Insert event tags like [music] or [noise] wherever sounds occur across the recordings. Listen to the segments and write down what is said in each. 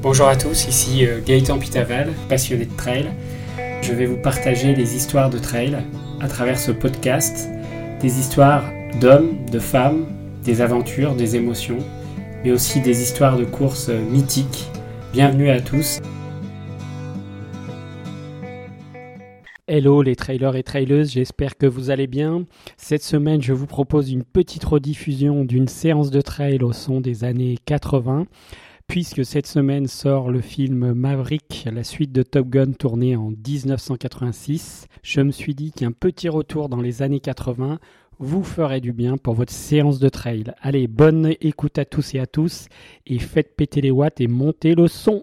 Bonjour à tous, ici euh, Gaëtan Pitaval, passionné de trail. Je vais vous partager les histoires de trail à travers ce podcast, des histoires d'hommes, de femmes, des aventures, des émotions, mais aussi des histoires de courses mythiques. Bienvenue à tous. Hello les trailers et traileuses, j'espère que vous allez bien. Cette semaine, je vous propose une petite rediffusion d'une séance de trail au son des années 80, puisque cette semaine sort le film Maverick, la suite de Top Gun tournée en 1986. Je me suis dit qu'un petit retour dans les années 80 vous ferait du bien pour votre séance de trail. Allez, bonne écoute à tous et à tous, et faites péter les watts et montez le son.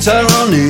guitar on the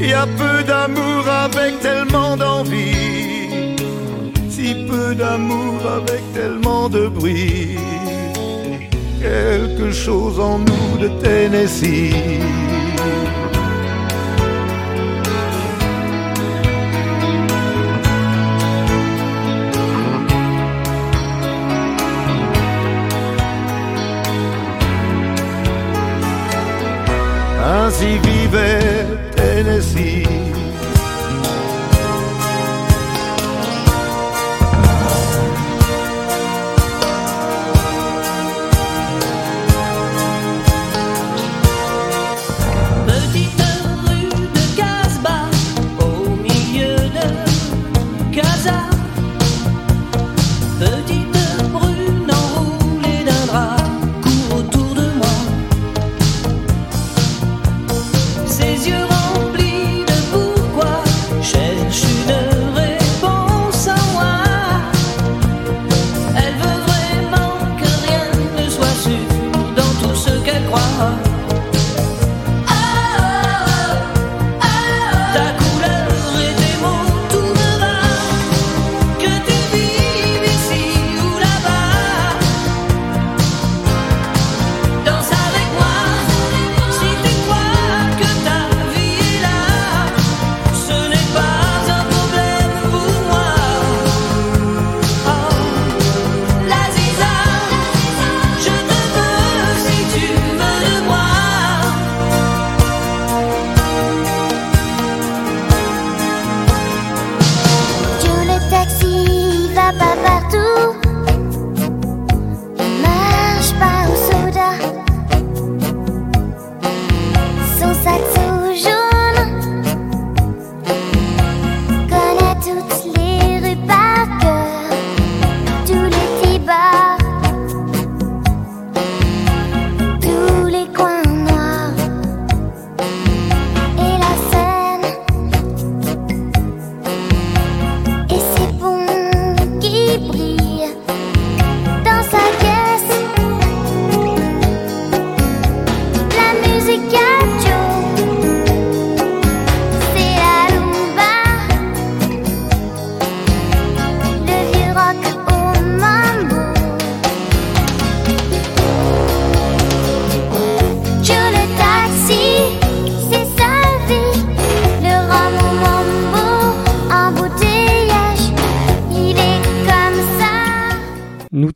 Y a peu d'amour avec tellement d'envie. Si peu d'amour avec tellement de bruit. Quelque chose en nous de Tennessee. Ainsi vivait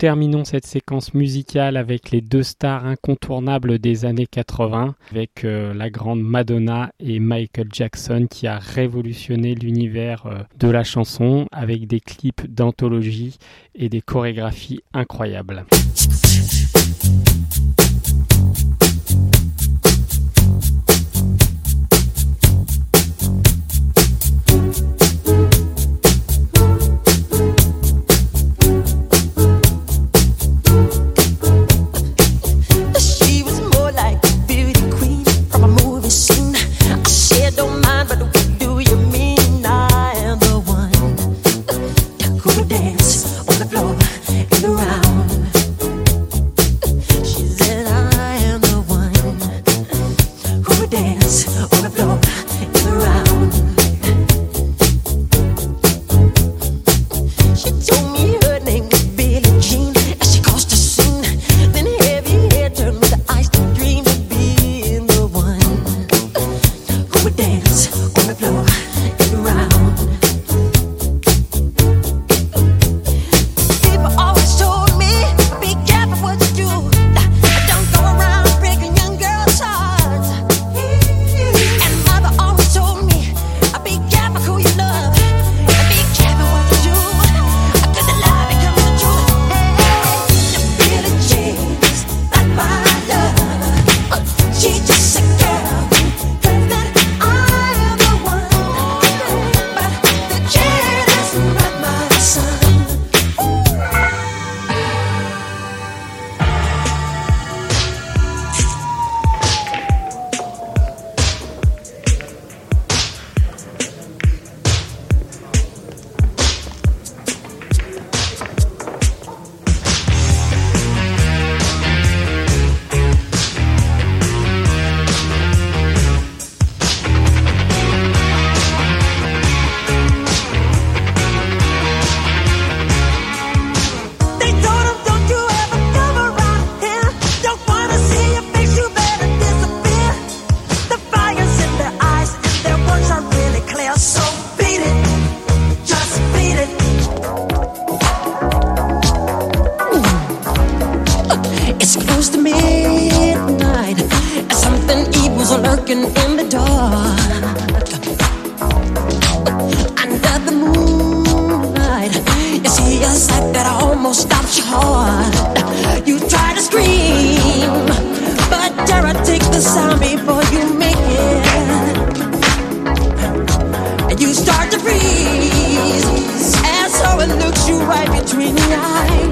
terminons cette séquence musicale avec les deux stars incontournables des années 80, avec euh, la grande Madonna et Michael Jackson qui a révolutionné l'univers euh, de la chanson avec des clips d'anthologie et des chorégraphies incroyables. in the dark, under the moonlight. You see a sight that almost stops your heart. You try to scream, but dare take the sound before you make it? And you start to freeze, and so it looks you right between the eyes.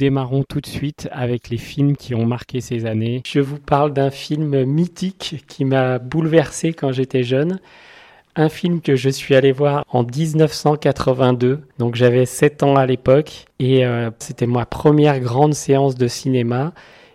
Démarrons tout de suite avec les films qui ont marqué ces années. Je vous parle d'un film mythique qui m'a bouleversé quand j'étais jeune. Un film que je suis allé voir en 1982, donc j'avais 7 ans à l'époque, et euh, c'était ma première grande séance de cinéma.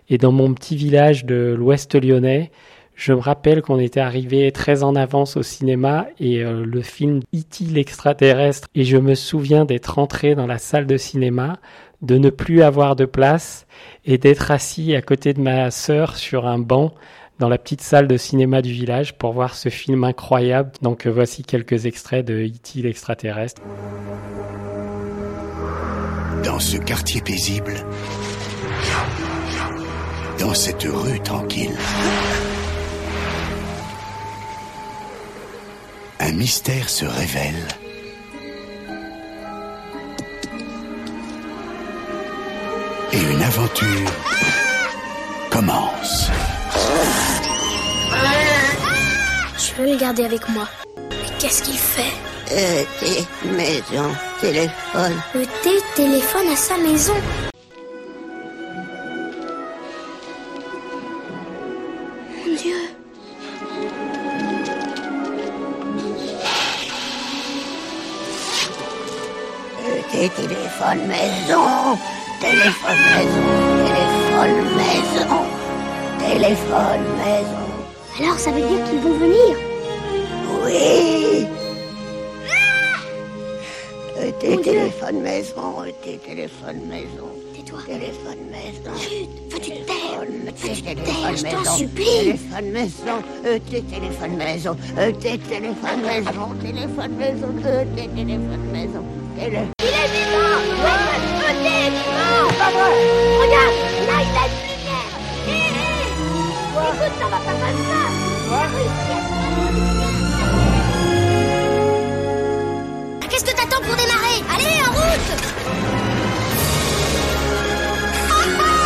Et dans mon petit village de l'Ouest lyonnais, je me rappelle qu'on était arrivé très en avance au cinéma et euh, le film E.T. l'extraterrestre. Et je me souviens d'être entré dans la salle de cinéma, de ne plus avoir de place et d'être assis à côté de ma sœur sur un banc dans la petite salle de cinéma du village pour voir ce film incroyable. Donc euh, voici quelques extraits de E.T. l'extraterrestre. Dans ce quartier paisible, dans cette rue tranquille, un mystère se révèle. Et une aventure commence. Je peux le garder avec moi. Mais qu'est-ce qu'il fait? Euh, t'es maison, téléphone. Le thé téléphone à sa maison. Téléphone maison. Téléphone maison. Téléphone maison. Téléphone maison. Alors ça veut dire qu'ils vont venir Oui. Euh, t'es téléphone maison. euh, T'es téléphone maison. Tais-toi. Téléphone maison. Chut, veux-tu te taire Téléphone, Veux-tu t'es te taire, téléphone je t'en maison. supplie Téléphone maison. Euh, t'es téléphone maison. Euh, t'es téléphone maison. Téléphone maison. Euh, t'es téléphone maison. Télé... Qu'est-ce que t'attends pour démarrer Allez, en route Ah, ah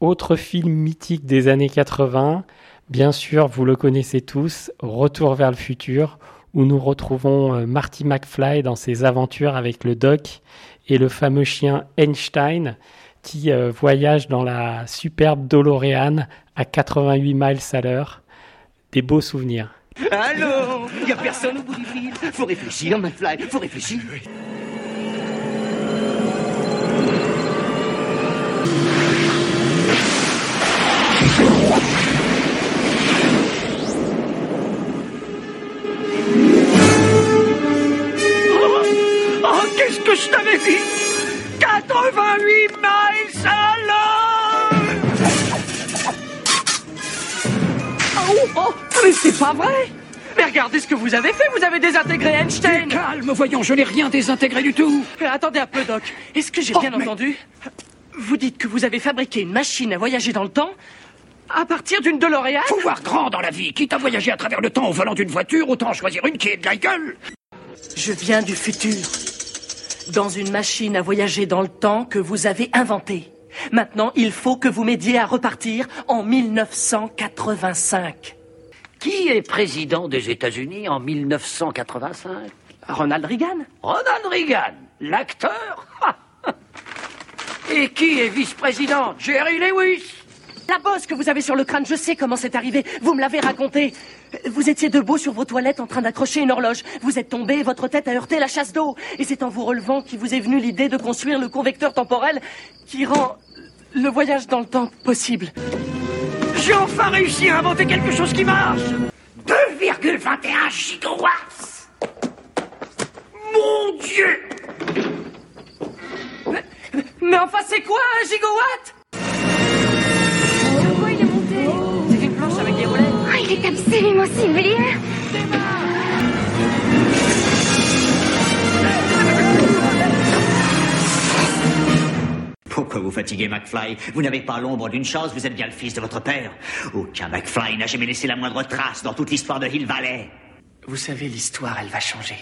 Autre film mythique des années 80, bien sûr, vous le connaissez tous, Retour vers le futur, où nous retrouvons euh, Marty McFly dans ses aventures avec le doc et le fameux chien Einstein qui euh, voyage dans la superbe DeLorean à 88 miles à l'heure. Des beaux souvenirs. Allô? Y a personne au bout du fil Faut réfléchir, McFly, faut réfléchir. Oh, 88 miles l'heure Oh, oh, mais c'est pas vrai Mais regardez ce que vous avez fait, vous avez désintégré Einstein Calme, voyons, je n'ai rien désintégré du tout. Euh, Attendez un peu, Doc. Est-ce que j'ai Oh, bien mais- entendu? Vous dites que vous avez fabriqué une machine à voyager dans le temps à partir d'une DeLorean? Faut voir grand dans la vie. Quitte à voyager à travers le temps au volant d'une voiture, autant choisir une qui est de la gueule. Je viens du futur. Dans une machine à voyager dans le temps que vous avez inventée. Maintenant, il faut que vous m'aidiez à repartir en 1985. Qui est président des États-Unis en 1985 Ronald Reagan Ronald Reagan, l'acteur? Et qui est vice-président? Jerry Lewis. La bosse que vous avez sur le crâne, je sais comment c'est arrivé. Vous me l'avez raconté. Vous étiez debout sur vos toilettes en train d'accrocher une horloge. Vous êtes tombé votre tête a heurté la chasse d'eau. Et c'est en vous relevant qu'il vous est venu l'idée de construire le convecteur temporel qui rend le voyage dans le temps possible. J'ai enfin réussi à inventer quelque chose qui marche 2,21 gigawatts Mon Dieu Mais enfin, c'est quoi un gigawatt? Absolument sublime Pourquoi vous fatiguez, McFly Vous n'avez pas l'ombre d'une chose, vous êtes bien le fils de votre père. Aucun McFly n'a jamais laissé la moindre trace dans toute l'histoire de Hill Valley. Vous savez, l'histoire, elle va changer.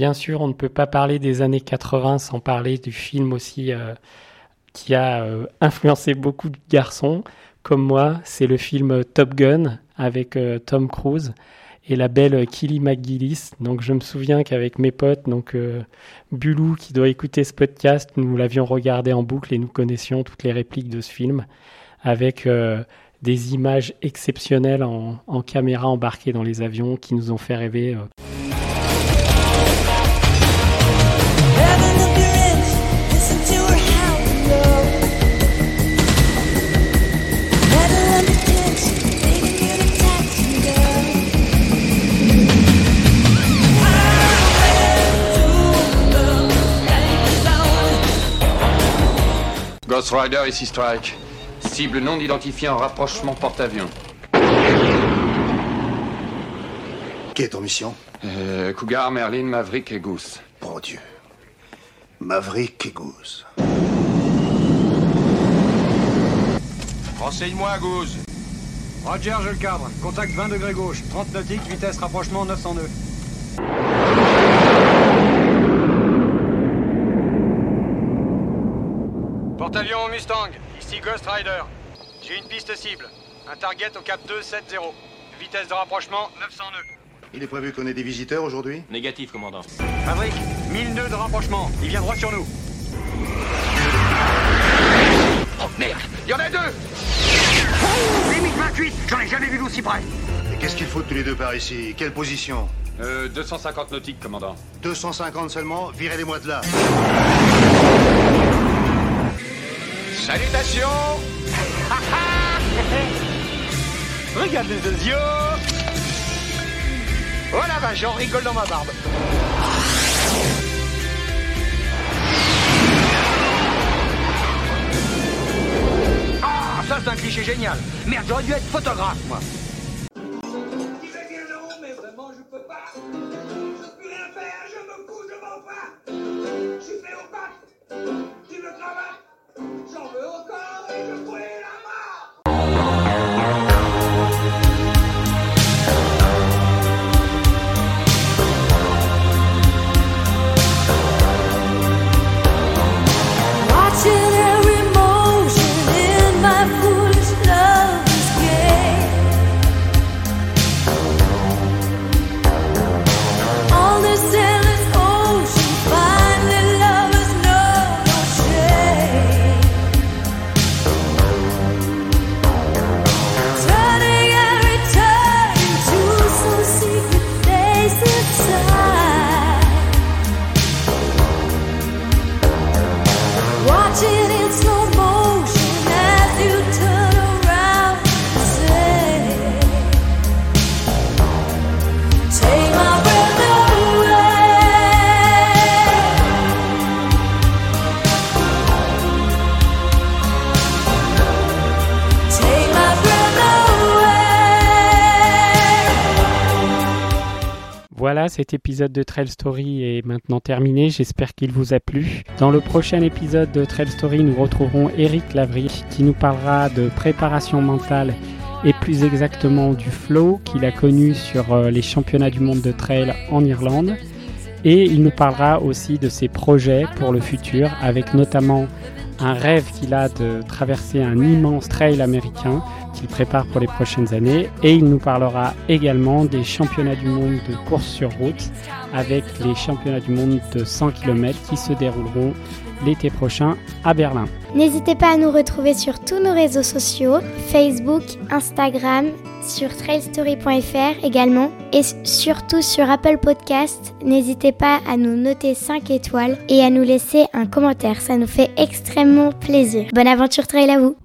Bien sûr, on ne peut pas parler des années 80 sans parler du film aussi euh, qui a euh, influencé beaucoup de garçons comme moi. C'est le film Top Gun avec euh, Tom Cruise et la belle Killy McGillis. Donc je me souviens qu'avec mes potes, donc Bulou qui doit écouter ce podcast, nous l'avions regardé en boucle et nous connaissions toutes les répliques de ce film avec des images exceptionnelles en, en caméra embarquée dans les avions qui nous ont fait rêver. Ghost Rider ici Strike. Cible non identifiée en rapprochement porte-avions. Quelle est ton mission Euh, Cougar, Merlin, Maverick et Goose. Bon Dieu. Maverick et Goose. Renseigne-moi, Goose. Roger, je le cadre. Contact 20 degrés gauche. 30 nautiques, vitesse rapprochement 900 Porte-avions Mustang. Ici Ghost Rider. J'ai une piste cible. Un target au cap 270. Vitesse de rapprochement 900 nœuds. Il est prévu qu'on ait des visiteurs aujourd'hui Négatif, commandant. Maverick, 1000 nœuds de rapprochement. Il vient droit sur nous. Oh merde, il y en a deux Limite 28, j'en ai jamais vu d'aussi près. Et qu'est-ce qu'il faut tous les deux par ici? Quelle position? Euh, 250 nautiques, commandant. 250 seulement Virez-les-moi de là. Salutations [laughs] Regarde les yeux Oh la vache, j'en rigole dans ma barbe Ah, ça c'est un cliché génial. Merde, j'aurais dû être photographe, moi. Voilà, cet épisode de Trail Story est maintenant terminé. J'espère qu'il vous a plu. Dans le prochain épisode de Trail Story, nous retrouverons Eric Lavry qui nous parlera de préparation mentale et plus exactement du flow qu'il a connu sur euh, les championnats du monde de trail en Irlande. Et il nous parlera aussi de ses projets pour le futur, avec notamment un rêve qu'il a de traverser un immense trail américain qu'il prépare pour les prochaines années. Et il nous parlera également des championnats du monde de course sur route, avec les championnats du monde de 100 km qui se dérouleront l'été prochain à Berlin. N'hésitez pas à nous retrouver sur tous nos réseaux sociaux, Facebook, Instagram, sur trailstory.fr également et surtout sur Apple Podcast. N'hésitez pas à nous noter 5 étoiles et à nous laisser un commentaire, ça nous fait extrêmement plaisir. Bonne aventure trail à vous